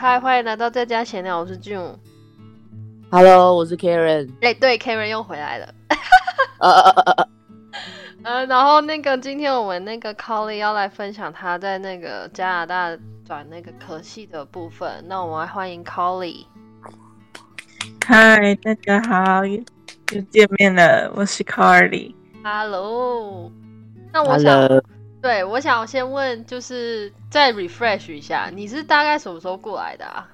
嗨，欢迎来到在家闲聊，我是 June。Hello，我是 Karen。哎、对，Karen 又回来了。呃呃呃呃呃，呃，然后那个今天我们那个 Colly 要来分享他在那个加拿大转那个科系的部分，那我们来欢迎 Colly。嗨，大家好，又又见面了，我是 Carly。Hello，那我想 Hello，对我想先问，就是再 refresh 一下，你是大概什么时候过来的啊？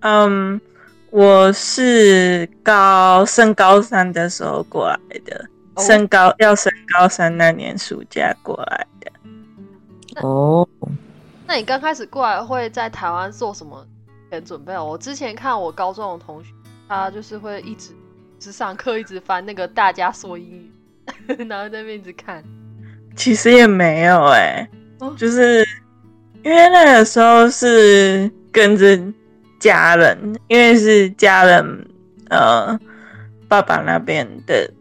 嗯，我是高升高三的时候过来的，哦升高要升高三那年暑假过来的。哦，那你刚开始过来会在台湾做什么前准备？我之前看我高中的同学，他就是会一直只上课一直翻那个大家说英语，然后在那边一直看。其实也没有哎、哦。就是因为那个时候是跟着家人，因为是家人呃爸爸那边的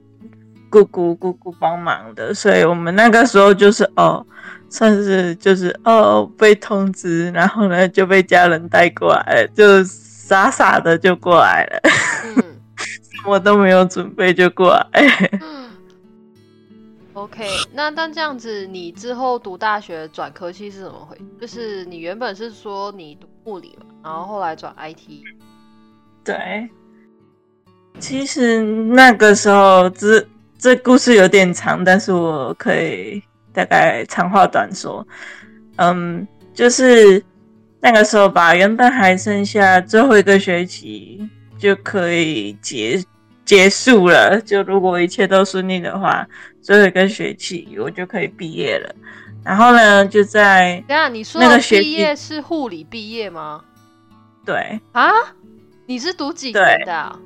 姑姑姑姑帮忙的，所以我们那个时候就是哦，算是就是哦被通知，然后呢就被家人带过来了，就傻傻的就过来了，嗯。什么都没有准备就过来。，OK，那但这样子，你之后读大学转科系是怎么回？就是你原本是说你读物理嘛，然后后来转 IT。对，其实那个时候这这故事有点长，但是我可以大概长话短说。嗯，就是那个时候吧，原本还剩下最后一个学期就可以结结束了。就如果一切都顺利的话，最后一个学期我就可以毕业了。然后呢，就在等一下你说那个学毕业是护理毕业吗？对啊？你是读几年的、啊？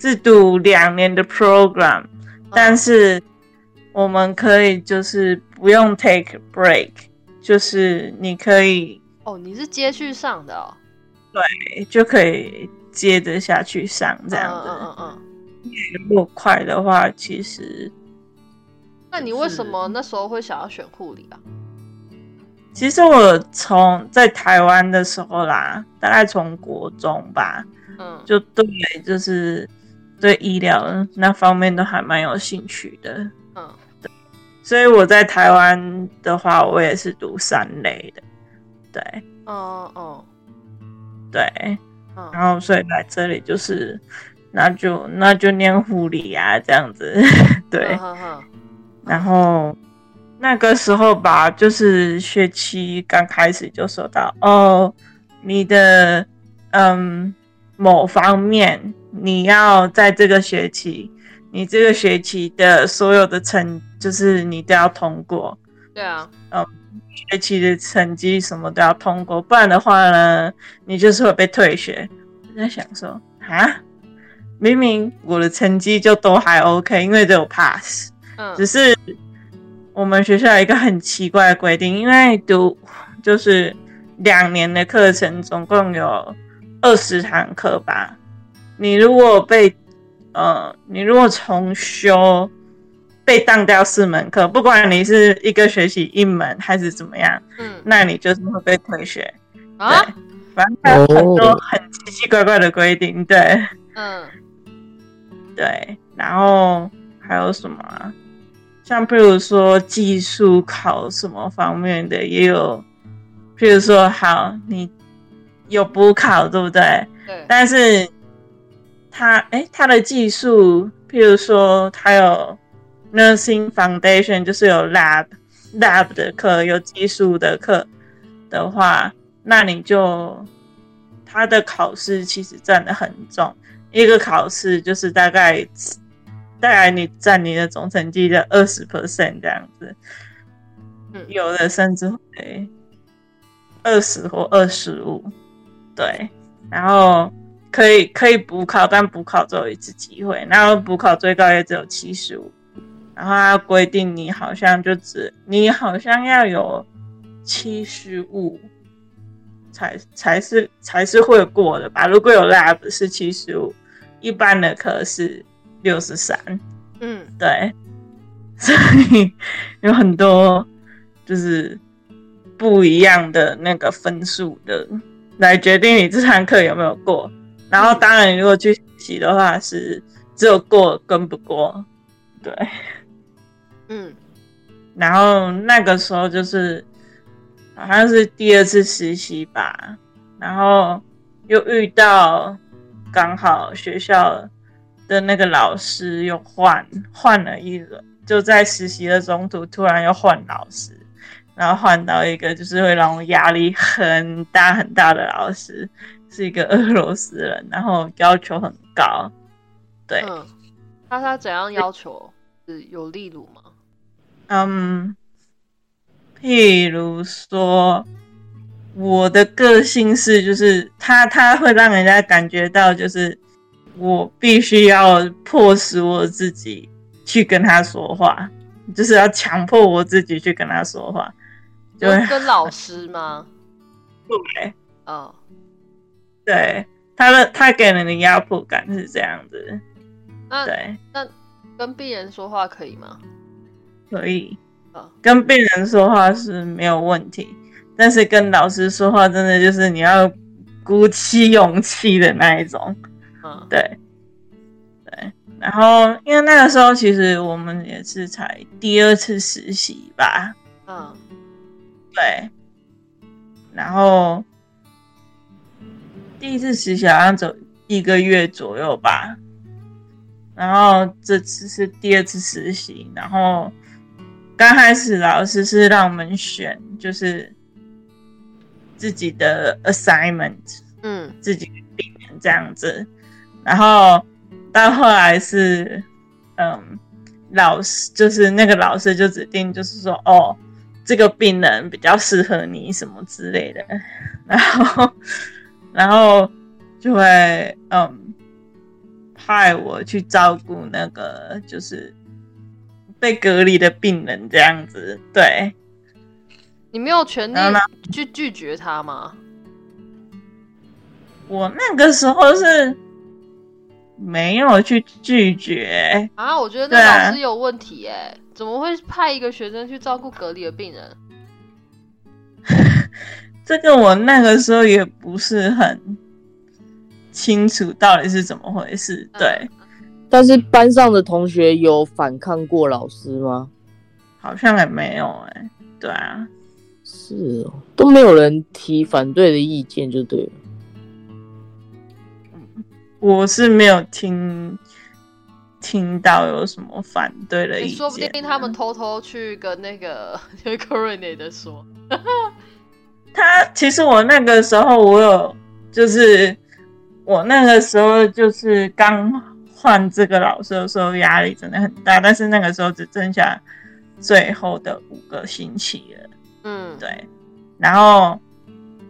是读两年的 program。但嗯是我们可以就是不用 take break，就是你可以哦，你是接续上的哦。就可以接着下去上这样子。嗯嗯嗯嗯。如果快的话，其实那你为什么那时候会想要选护理啊？其实我从在台湾的时候啦，大概从国中吧，嗯，就对就是对医疗那方面都还蛮有兴趣的。嗯所以我在台湾的话，我也是读三类的，对哦哦对。嗯。然后所以来这里就是，那就那就念护理啊，这样子，对。然后那个时候吧，就是学期刚开始就说到，哦，你的嗯某方面你要在这个学期，你这个学期的所有的成，就是你都要通过，对啊，学期的成绩什么都要通过，不然的话呢，你就是会被退学。我在想说，啊，明明我的成绩就都还 OK，因为都有 pass，嗯只是我们学校有一个很奇怪的规定，因为读就是两年的课程，总共有二十堂课吧。你如果被呃，你如果重修被当掉四门课，不管你是一个学期一门还是怎么样，嗯那你就是会被退学。啊对，反正它有很多哦很奇奇怪怪的规定，对。嗯对，然后还有什么啊？像譬如说技术考什么方面的也有，譬如说好，你有补考对不对？对，但是他哎，他的技术，譬如说他有 nursing foundation，就是有 lab lab 的课，有技术的课的话，那你就他的考试其实占的很重，一个考试就是大概大概你占你的总成绩的二十 percent 这样子，嗯。有的甚至会二十或二十五，对，然后可以可以补考，但补考只有一次机会，然后补考最高也只有七十五，然后它规定你好像就只你好像要有七十五才才是才是会过的吧？如果有 lab 是七十五，一般的课是六十三，嗯对，所以有很多就是不一样的那个分数的来决定你这堂课有没有过。然后当然，如果去实习的话，是只有过跟不过。对，嗯然后那个时候就是好像是第二次实习吧，然后又遇到刚好学校的那个老师又换换了一轮，就在实习的中途突然又换老师，然后换到一个就是会让我压力很大很大的老师，是一个俄罗斯人，然后要求很高，对，嗯，那他怎样要求？是有例如吗？嗯，譬如说，我的个性是，就是他他会让人家感觉到，就是我必须要迫使我自己去跟他说话，就是要强迫我自己去跟他说话，就跟跟老师吗？对。哦，对，他的他给人的压迫感是这样子，那对，那跟病人说话可以吗？可以嗯跟病人说话是没有问题，但是跟老师说话真的就是你要鼓起勇气的那一种。嗯，对，对。然后因为那个时候其实我们也是才第二次实习吧，嗯对。然后第一次实习好像走一个月左右吧，然后这次是第二次实习，然后刚开始老师是让我们选，就是自己的 assignment，嗯。自己的病人这样子，然后到后来是，嗯，老师就是那个老师就指定就是说，哦，这个病人比较适合你什么之类的，然后然后就会嗯派我去照顾那个就是被隔离的病人这样子，对，你没有权利去拒绝他吗？我那个时候是没有去拒绝。啊，我觉得那老师有问题哎，怎么会派一个学生去照顾隔离的病人？这个我那个时候也不是很清楚到底是怎么回事。嗯对，但是班上的同学有反抗过老师吗？好像也没有哎、对啊，是哦，都没有人提反对的意见就对了。我是没有听听到有什么反对的意见。你说不定他们偷偷去跟那个 c o r o n a 的说，他其实我那个时候我有，就是我那个时候就是刚换这个老师的时候，压力真的很大，但是那个时候只剩下最后的五个星期了。嗯，对，然后，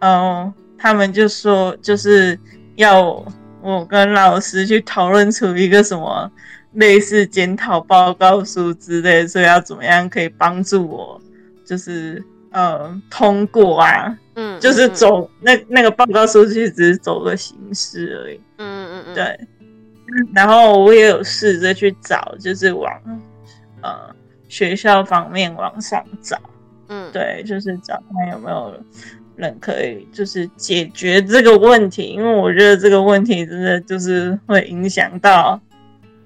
嗯，他们就说就是要我跟老师去讨论出一个什么类似检讨报告书之类，所以要怎么样可以帮助我，就是呃通过啊，嗯，就是嗯，走那那个报告书其实只是走个形式而已。嗯嗯嗯嗯，对，然后我也有试着去找，就是往呃学校方面往上找。嗯，对，就是找看有没有人可以就是解决这个问题，因为我觉得这个问题真的就是会影响到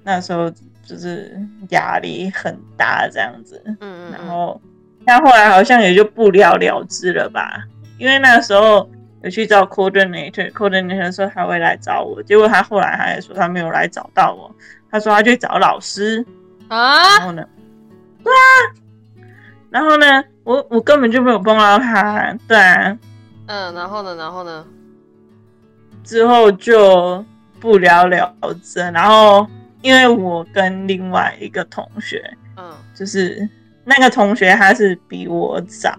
那时候就是压力很大这样子，嗯。嗯，然后但后来好像也就不了了之了吧，因为那时候有去找 coordinator，coordinator 说他会来找我，结果他后来他也说他没有来找到我，他说他去找老师啊，然啊，后呢？对啊，然后呢？我我根本就没有碰到他，对啊，嗯，然后呢，然后呢，之后就不了了之。然后因为我跟另外一个同学，嗯就是那个同学他是比我早，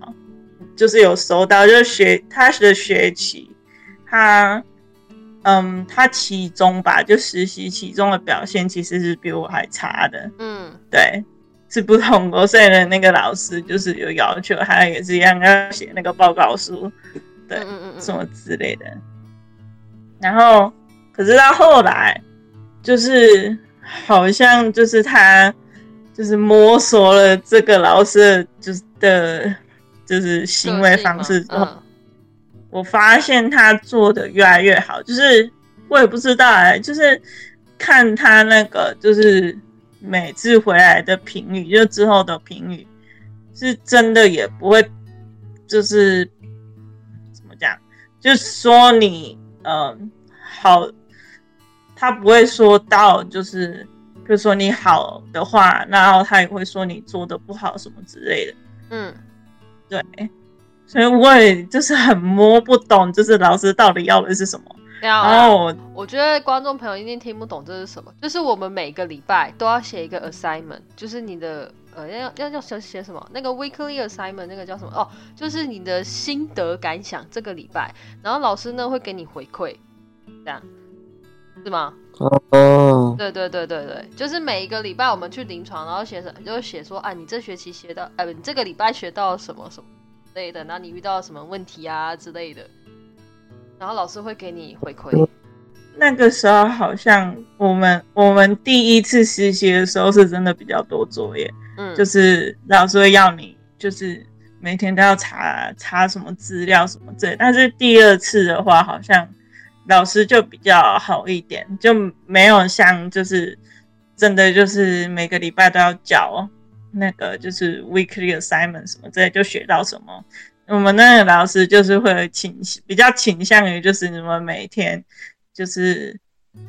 就是有收到，就是学他的学期，他嗯，他期中吧，就实习期中的表现其实是比我还差的，嗯。对，是不同国所以呢，那个老师就是有要求，他也是一样要写那个报告书，对，嗯嗯嗯什么之类的。然后，可是到后来，就是好像就是他就是摸索了这个老师就是的，就是行为方式之后，嗯我发现他做的越来越好，就是我也不知道哎、就是看他那个就是每次回来的评语，就之后的评语，是真的也不会，就是怎么讲，就是说你嗯好，他不会说到就是，比如说你好的话，然后他也会说你做的不好什么之类的。嗯，对，所以我也就是很摸不懂，就是老师到底要的是什么。然然后我我觉得观众朋友一定听不懂这是什么，就是我们每个礼拜都要写一个 assignment，就是你的呃要要要写写什么？那个 weekly assignment 那个叫什么？哦，就是你的心得感想这个礼拜，然后老师呢会给你回馈，这样是吗？哦，对对对对对，就是每一个礼拜我们去临床，然后写什就写说啊，你这学期学到，呃，你这个礼拜学到了什么什么之类的，然后你遇到了什么问题啊之类的，然后老师会给你回馈。那个时候好像我们我们第一次实习的时候是真的比较多作业，嗯，就是老师会要你就是每天都要查查什么资料什么之类。但是第二次的话，好像老师就比较好一点，就没有像就是真的就是每个礼拜都要交那个就是 weekly assignment 什么之类，就学到什么。我们那个老师就是会倾比较倾向于就是你们每天就是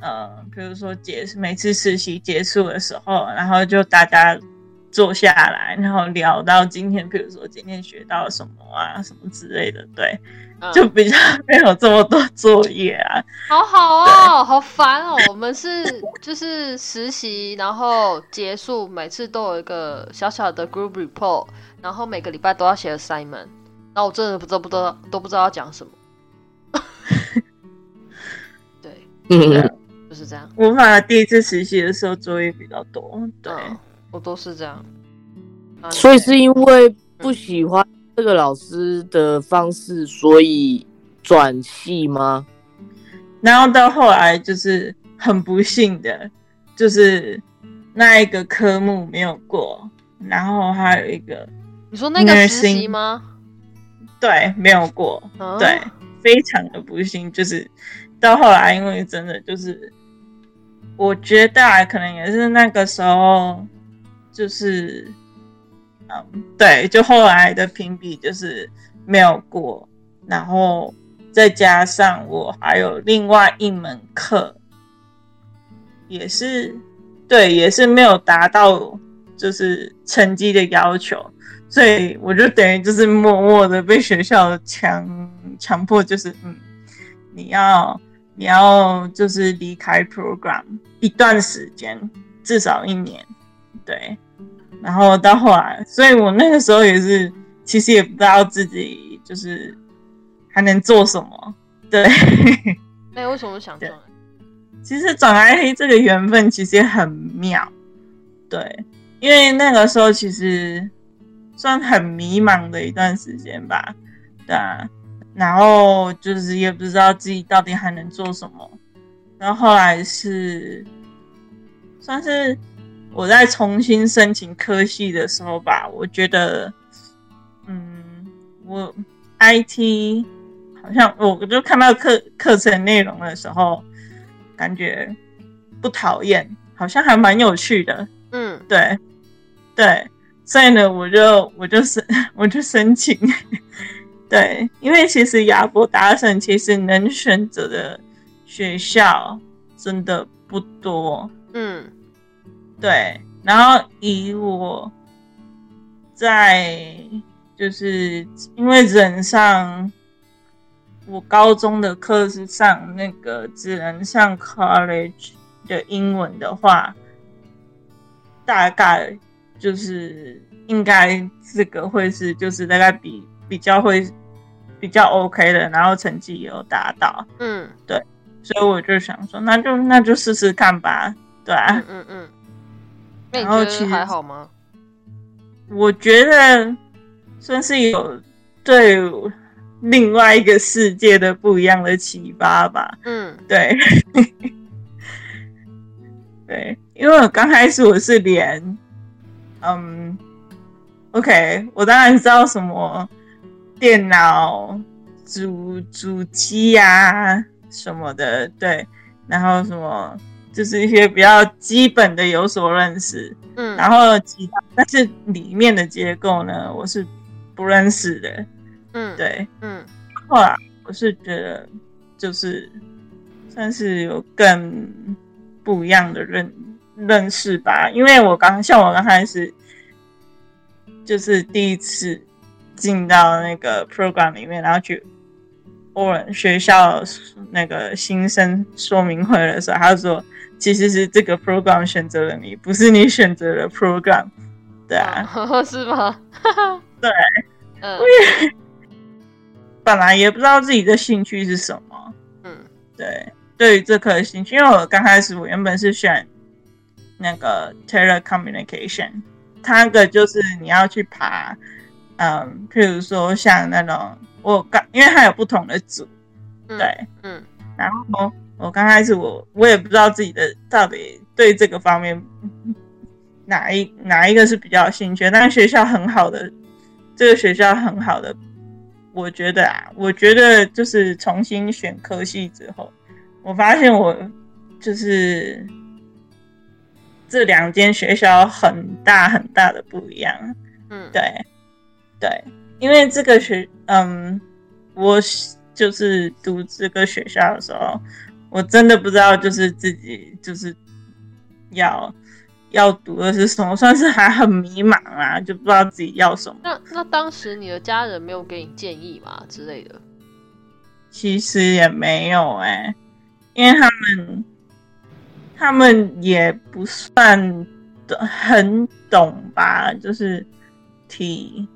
呃，比如说结每次实习结束的时候，然后就大家坐下来，然后聊到今天，比如说今天学到什么啊，什么之类的，对，嗯就比较没有这么多作业啊。好好哦，好烦哦。我们是就是实习，然后结束，每次都有一个小小的 group report，然后每个礼拜都要写 assignment。然后我真的不知道不知道都不知道要讲什么。对，嗯，就是这样。我反而第一次实习的时候作业比较多，对，嗯，我都是这样。啊所以是因为不喜欢这个老师的方式，所以转系吗？然后到后来就是很不幸的，就是那一个科目没有过，然后还有一个你说那个实习吗？对没有过，嗯对，非常的不幸，就是到后来，因为真的就是，我觉得啊，可能也是那个时候，就是，嗯，对，就后来的评比就是没有过，然后再加上我还有另外一门课，也是对，也是没有达到就是成绩的要求，所以我就等于就是默默的被学校强强迫，就是嗯，你要你要就是离开 program 一段时间，至少一年，对，然后到后来，所以我那个时候也是，其实也不知道自己就是还能做什么，对。那你为什么想转？其实转 IT 这个缘分其实也很妙，对，因为那个时候其实算很迷茫的一段时间吧，对啊，然后就是也不知道自己到底还能做什么，然后后来是算是我在重新申请科系的时候吧，我觉得，嗯，我 IT 好像我就看到课课程内容的时候。感觉不讨厌，好像还蛮有趣的。嗯对，对，所以呢，我就我就申我就申请。对，因为其实亚伯达省其实能选择的学校真的不多。嗯对，然后以我在就是因为人上。我高中的课是上那个只能上 college 的英文的话，大概就是应该这个会是就是大概比比较会比较 OK 的，然后成绩也有达到，嗯对所以我就想说，那就那就试试看吧，对啊，嗯嗯嗯。然后其实还好吗？我觉得算是有对另外一个世界的不一样的启发吧。嗯对，对，因为我刚开始我是连，嗯，OK，我当然知道什么电脑主主机呀什么的，对，然后什么就是一些比较基本的有所认识，嗯，然后其他但是里面的结构呢，我是不认识的，嗯，，对。嗯。后来我是觉得就是算是有更不一样的认认识吧，因为我刚像我刚开始就是第一次进到那个 program 里面，然后去 Orange 学校那个新生说明会的时候，他就说其实是这个 program 选择了你，不是你选择了 program。对啊，哦 是吗？对，嗯。本来也不知道自己的兴趣是什么，嗯。对，对于这科兴趣，因为我刚开始我原本是选那个 telecommunication，它那个就是你要去爬，嗯，譬如说像那种我刚，因为它有不同的组，嗯，对，嗯。然后我刚开始我我也不知道自己的到底对这个方面哪一哪一个是比较有兴趣，但是学校很好的，这个学校很好的，我觉得啊，我觉得就是重新选科系之后，我发现我就是这两间学校很大很大的不一样，嗯，对，对，因为这个学，嗯，我就是读这个学校的时候，我真的不知道，就是自己就是要要读的是什么，算是还很迷茫啊，就不知道自己要什么。那那当时你的家人没有给你建议吗之类的？其实也没有哎、因为他们他们也不算很懂吧，就是体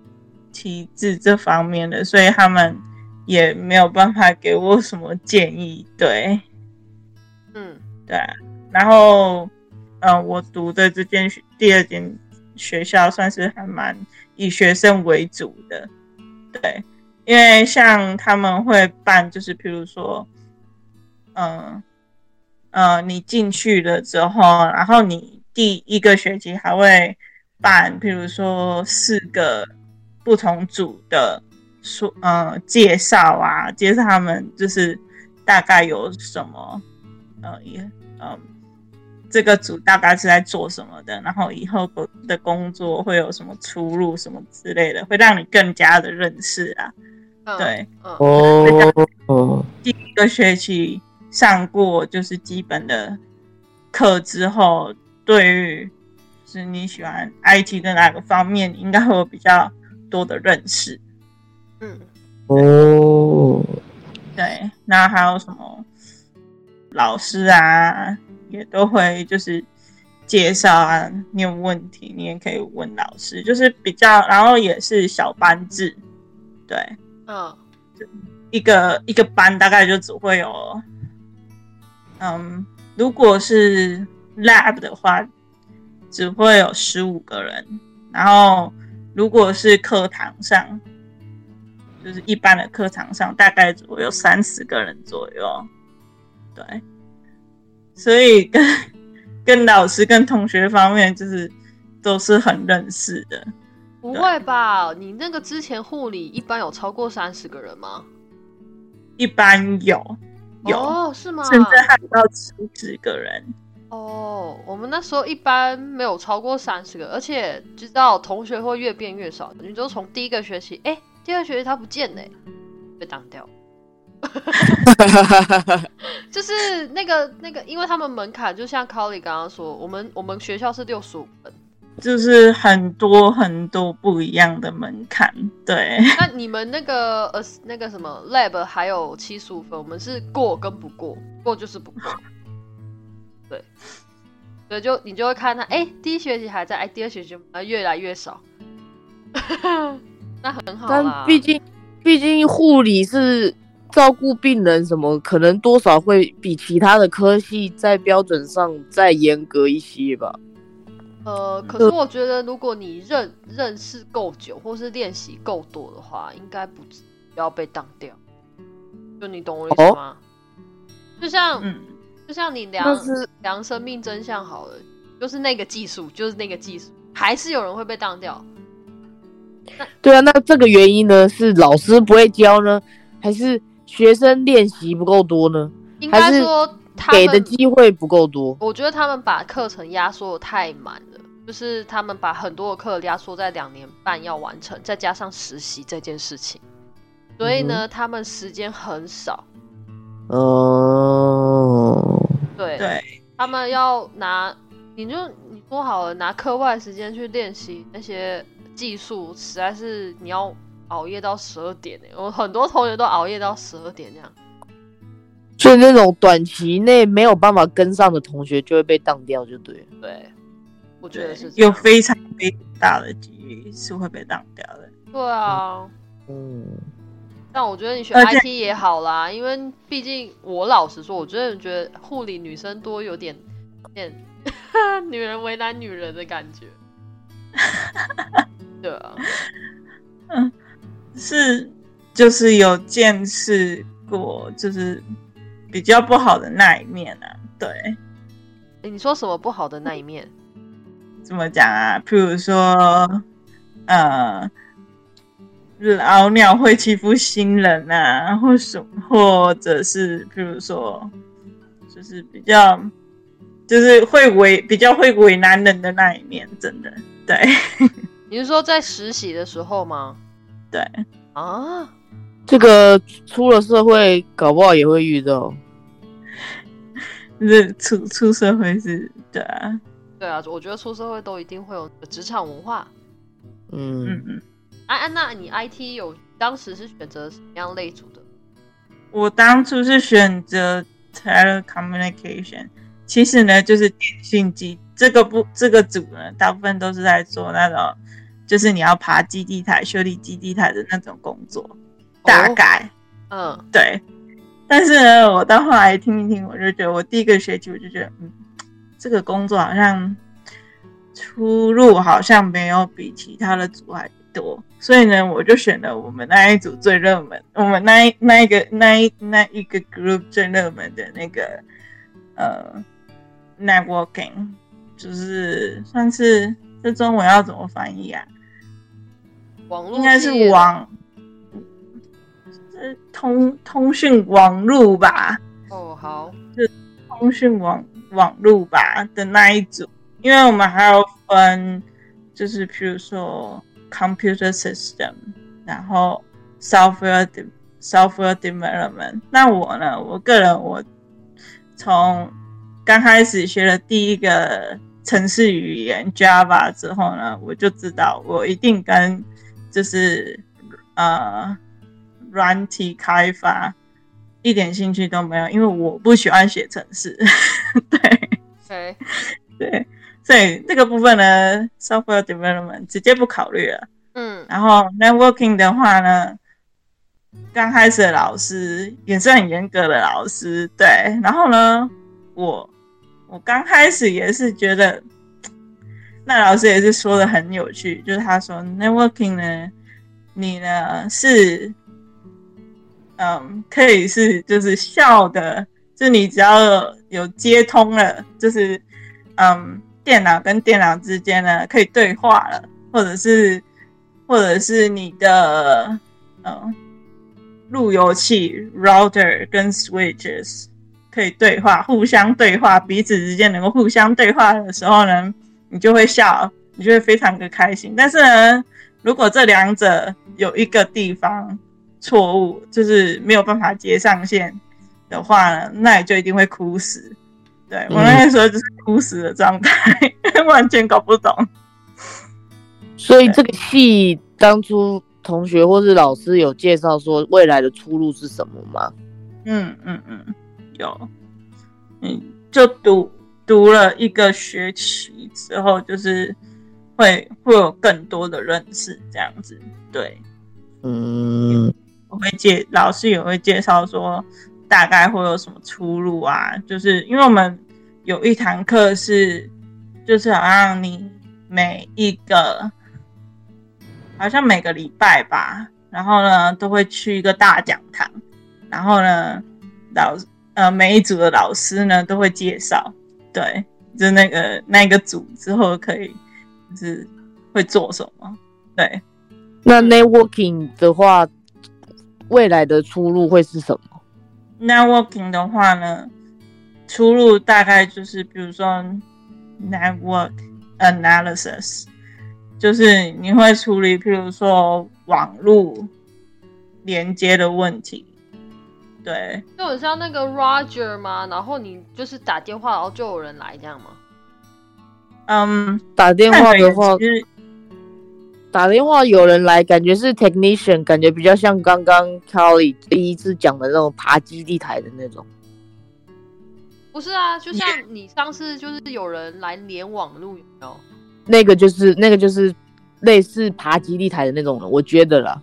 体质这方面的，所以他们也没有办法给我什么建议。对嗯对，然后呃，我读的这间第二间学校算是还蛮以学生为主的，对。因为像他们会办，就是譬如说，嗯呃，你进去了之后，然后你第一个学期还会办，譬如说四个不同组的说，呃，介绍啊，介绍他们就是大概有什么，呃，也，嗯、这个组大概是在做什么的，然后以后的工作会有什么出入什么之类的，会让你更加的认识啊。嗯，对，嗯哦，第一个学期上过就是基本的课之后，对于是你喜欢 IT 的哪个方面，应该会有比较多的认识。嗯哦，对，那还有什么老师啊，也都会就是介绍啊，你有问题你也可以问老师，就是比较，然后也是小班制，对，嗯。一个一个班大概就只会有，嗯，如果是 lab 的话，只会有十五个人，然后如果是课堂上，就是一般的课堂上，大概只会有三十个人左右，对，所以跟跟老师跟同学方面就是都是很认识的，不会吧？你那个之前护理一般有超过三十个人吗？一般有有。哦，是吗？甚至还有到七十个人。哦，我们那时候一般没有超过三十个，而且知道同学会越变越少，你就从第一个学期，哎、第二学期他不见了、被挡掉。就是那个那个，因为他们门槛就像 Colly 刚刚说，我们我们学校是六十五分，就是很多很多不一样的门槛，对，那你们那个呃那个什么 lab 还有七十五分，我们是过跟不过，过就是不过。对，对，就你就会看他，哎、第一学期还在，哎、第二学期啊越来越少，那很好啦但。毕竟，毕竟护理是照顾病人，什么可能多少会比其他的科系在标准上再严格一些吧。呃，可是我觉得如果你认认识够久，或是练习够多的话，应该不不要被当掉。就你懂我意思吗？就像、嗯，就像你量是量生命真相好了，就是那个技术，就是那个技术，还是有人会被当掉。对啊，那这个原因呢，是老师不会教呢，还是学生练习不够多呢？应该说他给的机会不够多。我觉得他们把课程压缩的太满了，就是他们把很多的课压缩在两年半要完成，再加上实习这件事情，所以呢，他们时间很少。哦，对对，他们要拿，你就你说好了，拿课外时间去练习那些技术，实在是你要熬夜到十二点哎，我很多同学都熬夜到十二点这样。所以那种短期内没有办法跟上的同学就会被当掉，就对了。对，我觉得是有非常非常大的几率是会被当掉的。对啊，嗯。但我觉得你学 IT 也好啦，因为毕竟我老实说，我真的觉得护理女生多有点点 女人为难女人的感觉。对啊，嗯，是就是有见识过，就是比较不好的那一面啊。对，你说什么不好的那一面？怎么讲啊？譬如说，呃。老鸟会欺负新人啊，或什或者是，譬如说，就是比较，就是会为比较会为难人的那一面，真的，对。你是说在实习的时候吗？对啊，这个出了社会，搞不好也会遇到。是出出社会是，对啊，对啊，我觉得出社会都一定会有职场文化。嗯嗯嗯。安安娜，你 IT 有当时是选择什么样类组的？我当初是选择 telecommunication，其实呢就是电信机这个不这个组呢，大部分都是在做那种，就是你要爬基地台、修理基地台的那种工作，大概，嗯，对。但是呢，我到后来听一听，我就觉得我第一个学期我就觉得，嗯，这个工作好像出路好像没有比其他的组还多。所以呢，我就选了我们那一组最热门，我们那一那一个那一那一个 group 最热门的那个呃 networking，就是算是这中文要怎么翻译啊？网络应该是网，是通通讯网络吧？哦，好，是通讯网网络吧的那一组，因为我们还要分，就是比如说。Computer system，然后 software software development。那我呢？我个人我从刚开始学了第一个程式语言 Java 之后呢，我就知道我一定跟就是呃软体开发一点兴趣都没有，因为我不喜欢写程式。对，对，对。所以这个部分呢，software development 直接不考虑了。嗯，然后 networking 的话呢，刚开始的老师也是很严格的老师，对。然后呢，我我刚开始也是觉得，那老师也是说的很有趣，就是他说 networking 呢，你呢是，嗯，可以是就是笑的，就你只要有接通了，就是嗯。电脑跟电脑之间呢，可以对话了，或者是，或者是你的呃路由器 router 跟 switches 可以对话，互相对话，彼此之间能够互相对话的时候呢，你就会笑，你就会非常的开心。但是呢，如果这两者有一个地方错误，就是没有办法接上线的话呢，那你就一定会哭死。对我那时候就是哭死的状态，完全搞不懂。所以这个戏当初同学或是老师有介绍说未来的出路是什么吗？嗯嗯嗯，有。嗯，就读读了一个学期之后，就是会会有更多的认识这样子。对，嗯，我会介老师也会介绍说。大概会有什么出路啊？就是因为我们有一堂课是，就是好像你每一个，好像每个礼拜吧，然后呢都会去一个大讲堂，然后呢老呃每一组的老师呢都会介绍，对，就那个那个组之后可以就是会做什么，对。那 networking 的话。未来的出路会是什么？networking 的话呢，出路大概就是比如说 network analysis，就是你会处理，譬如说网络连接的问题，对，就很像那个 Roger 嘛，然后你就是打电话，然后就有人来这样吗？嗯，打电话的话，打电话有人来，感觉是 technician，感觉比较像刚刚 Kelly 第一次讲的那种爬基地台的那种。不是啊，就像你上次就是有人来连网路，有没有？那个就是那个就是类似爬基地台的那种了，我觉得啦。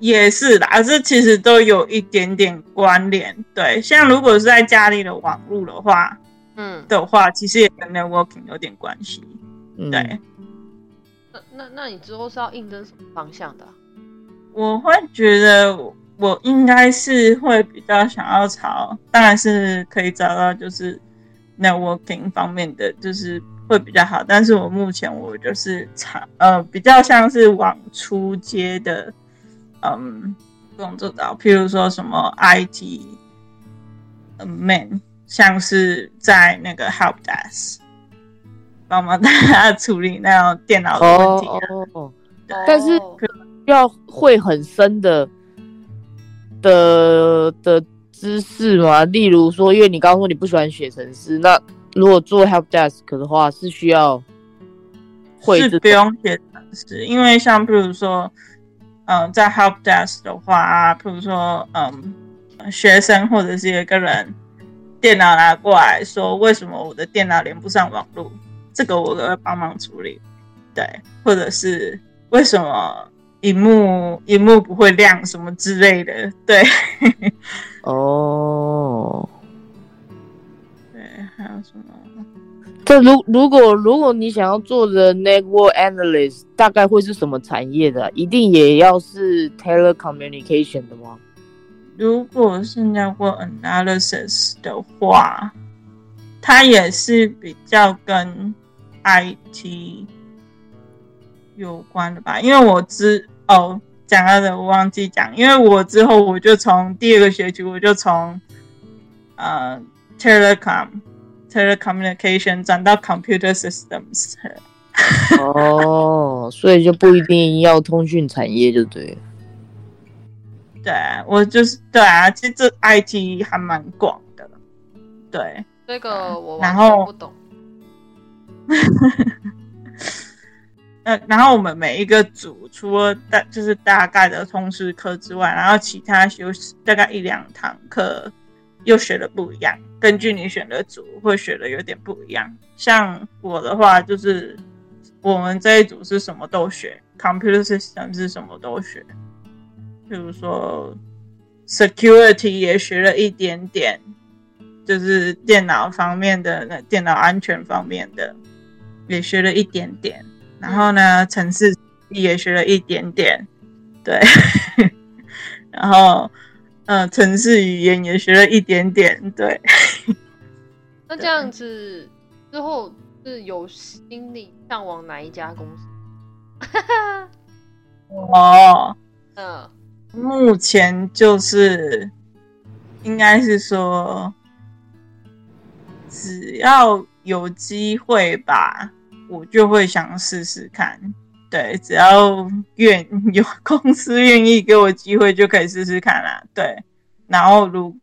也是啦，这其实都有一点点关联。对，像如果是在家里的网络的话嗯，的话，其实也跟 networking 有点关系。嗯，对，那那那你之后是要应征什么方向的啊、我会觉得我应该是会比较想要朝，当然是可以找到就是 networking 方面的，就是会比较好。但是我目前我就是朝呃比较像是往出街的嗯工作到，譬如说什么 IT 嗯 man，像是在那个 help desk 帮忙大家处理那种电脑的问哦题啊。哦，但是哦要会很深的的的知识嘛。例如说，因为你刚刚说你不喜欢写程式，那如果做 help desk 的话，是需要会是不用写程式，因为像譬如说，嗯、在 help desk 的话啊，比如说，嗯，学生或者是有一个人电脑拿过来说，为什么我的电脑连不上网络，这个我都会帮忙处理，对，或者是为什么荧幕荧幕不会亮什么之类的，对，哦。对，还有什么？这如如果如果你想要做的 network analyst，大概会是什么产业的、一定也要是 telecommunication 的吗？如果是 network analysis 的话，它也是比较跟 IT 有关的吧？因为我之哦讲到的我忘记讲，因为我之后我就从第二个学期我就从呃 telecom telecommunication 转到 computer systems，哦，所以就不一定要通讯产业就对了。对我就是对啊，其实这 IT 还蛮广的，对。这个我然后完全不懂。呃，然后我们每一个组除了大就是大概的通识课之外，然后其他修大概一两堂课又学的不一样，根据你选的组会学的有点不一样。像我的话，就是我们这一组是什么都学，computer system 是什么都学，比如说 security 也学了一点点，就是电脑方面的、那电脑安全方面的也学了一点点。然后呢，城市也学了一点点，对，然后嗯、呃，城市语言也学了一点点，对。那这样子之后是有心理向往哪一家公司？哦，嗯，目前就是应该是说，只要有机会吧，我就会想试试看。对，只要愿 有公司愿意给我机会，就可以试试看啦。对，然后如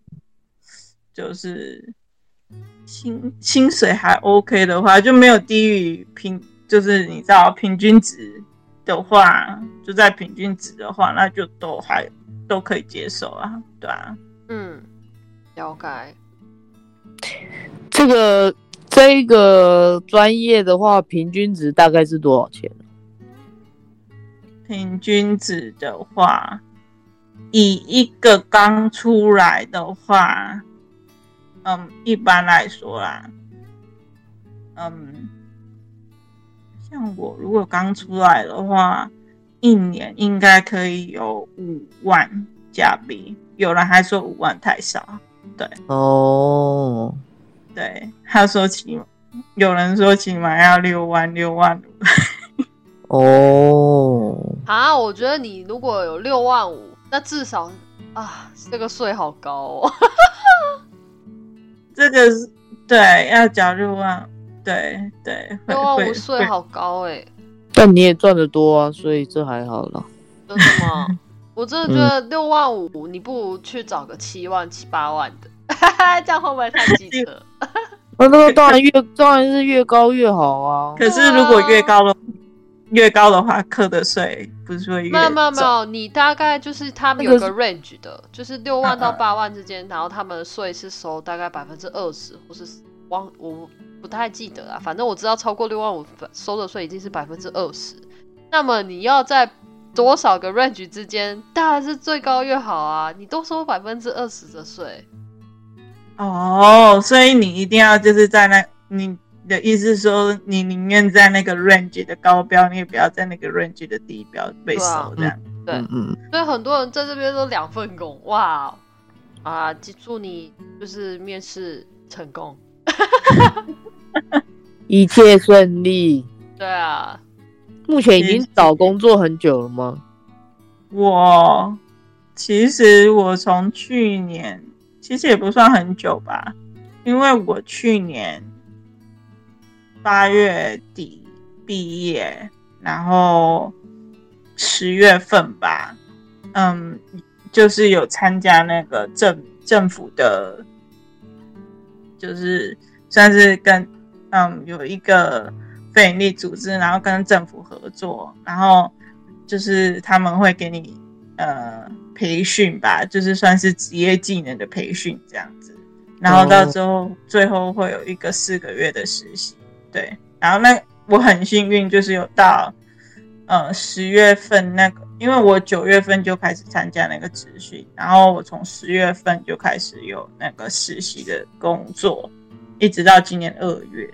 就是薪薪水还 OK 的话，就没有低于平，就是你知道平均值的话，就在平均值的话，那就都还都可以接受啊，对啊。嗯，了解。这个这个专业的话，平均值大概是多少钱？平均值的话，以一个刚出来的话，嗯，一般来说啦，嗯，像我如果刚出来的话，一年应该可以有五万加币，有人还说五万太少，对。哦，对，他说起码，有人说起码要六万六万五，哦，啊，我觉得你如果有六万五，那至少啊，这个税好高哦。这个是对要缴六万，对对，会六万会五税好高哎、但你也赚得多啊，所以这还好了。真的吗？我真的觉得六万五，你不如去找个七万、七八万的，这样会不会太机车？那那个当然越当然是越高越好啊。可是如果越高的越高的话，课的税不是会越没有没有没有，你大概就是他们有个 range 的，就是六万到八万之间，然后他们的税是收大概百分之二十，或是忘我不太记得啦，反正我知道超过六万五收的税已经是百分之二十。那么你要在多少个 range 之间，当然是最高越好啊！你都收百分之二十的税，哦，所以你一定要就是在那，你的意思是说，你宁愿在那个 range 的高标，你也不要在那个 range 的低标被收，这样。对嗯嗯，所以很多人在这边都两份工，哇啊！记住你就是面试成功，一切顺利。对啊，目前已经找工作很久了吗？我其实我从去年，其实也不算很久吧，因为我去年八月底毕业，然后十月份吧，嗯，就是有参加那个政政府的，就是算是跟嗯有一个非营利组织，然后跟政府合作，然后就是他们会给你呃培训吧，就是算是职业技能的培训这样子，然后到最后、最后会有一个四个月的实习，对，然后那我很幸运，就是有到呃十月份那个，因为我九月份就开始参加那个职训，然后我从十月份就开始有那个实习的工作，一直到今年二月。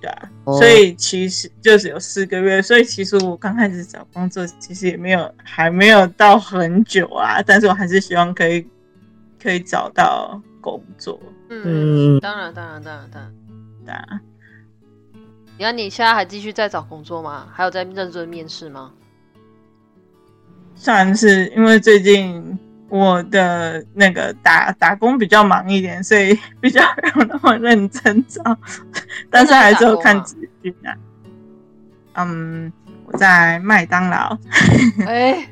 对啊，哦。所以其实就是有四个月，所以其实我刚开始找工作，其实也没有还没有到很久啊，但是我还是希望可以可以找到工作。嗯，嗯。当然当然当然当然。你看你现在还继续在找工作吗？还有在认真面试吗？算是因为最近我的那个打打工比较忙一点，所以比较没有那么认真找，但是还是有看资讯啊。嗯，我在麦当劳，哎、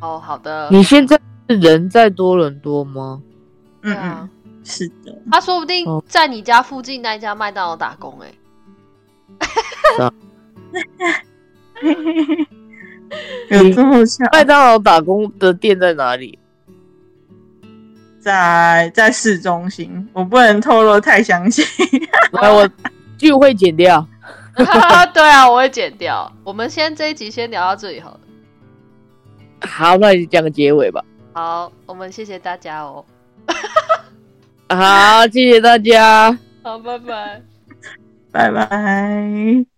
哦，好的。你现在是人在多伦多吗？嗯嗯，是的，他说不定哦在你家附近那一家麦当劳打工、哎，有这么巧，麦当劳打工的店在哪里？在在市中心，我不能透露太详细。来，我 就会剪掉。对啊，我会剪掉。我们先这一集先聊到这里好了。好，那你讲个结尾吧。好，我们谢谢大家哦。好，谢谢大家。好，拜拜。拜拜。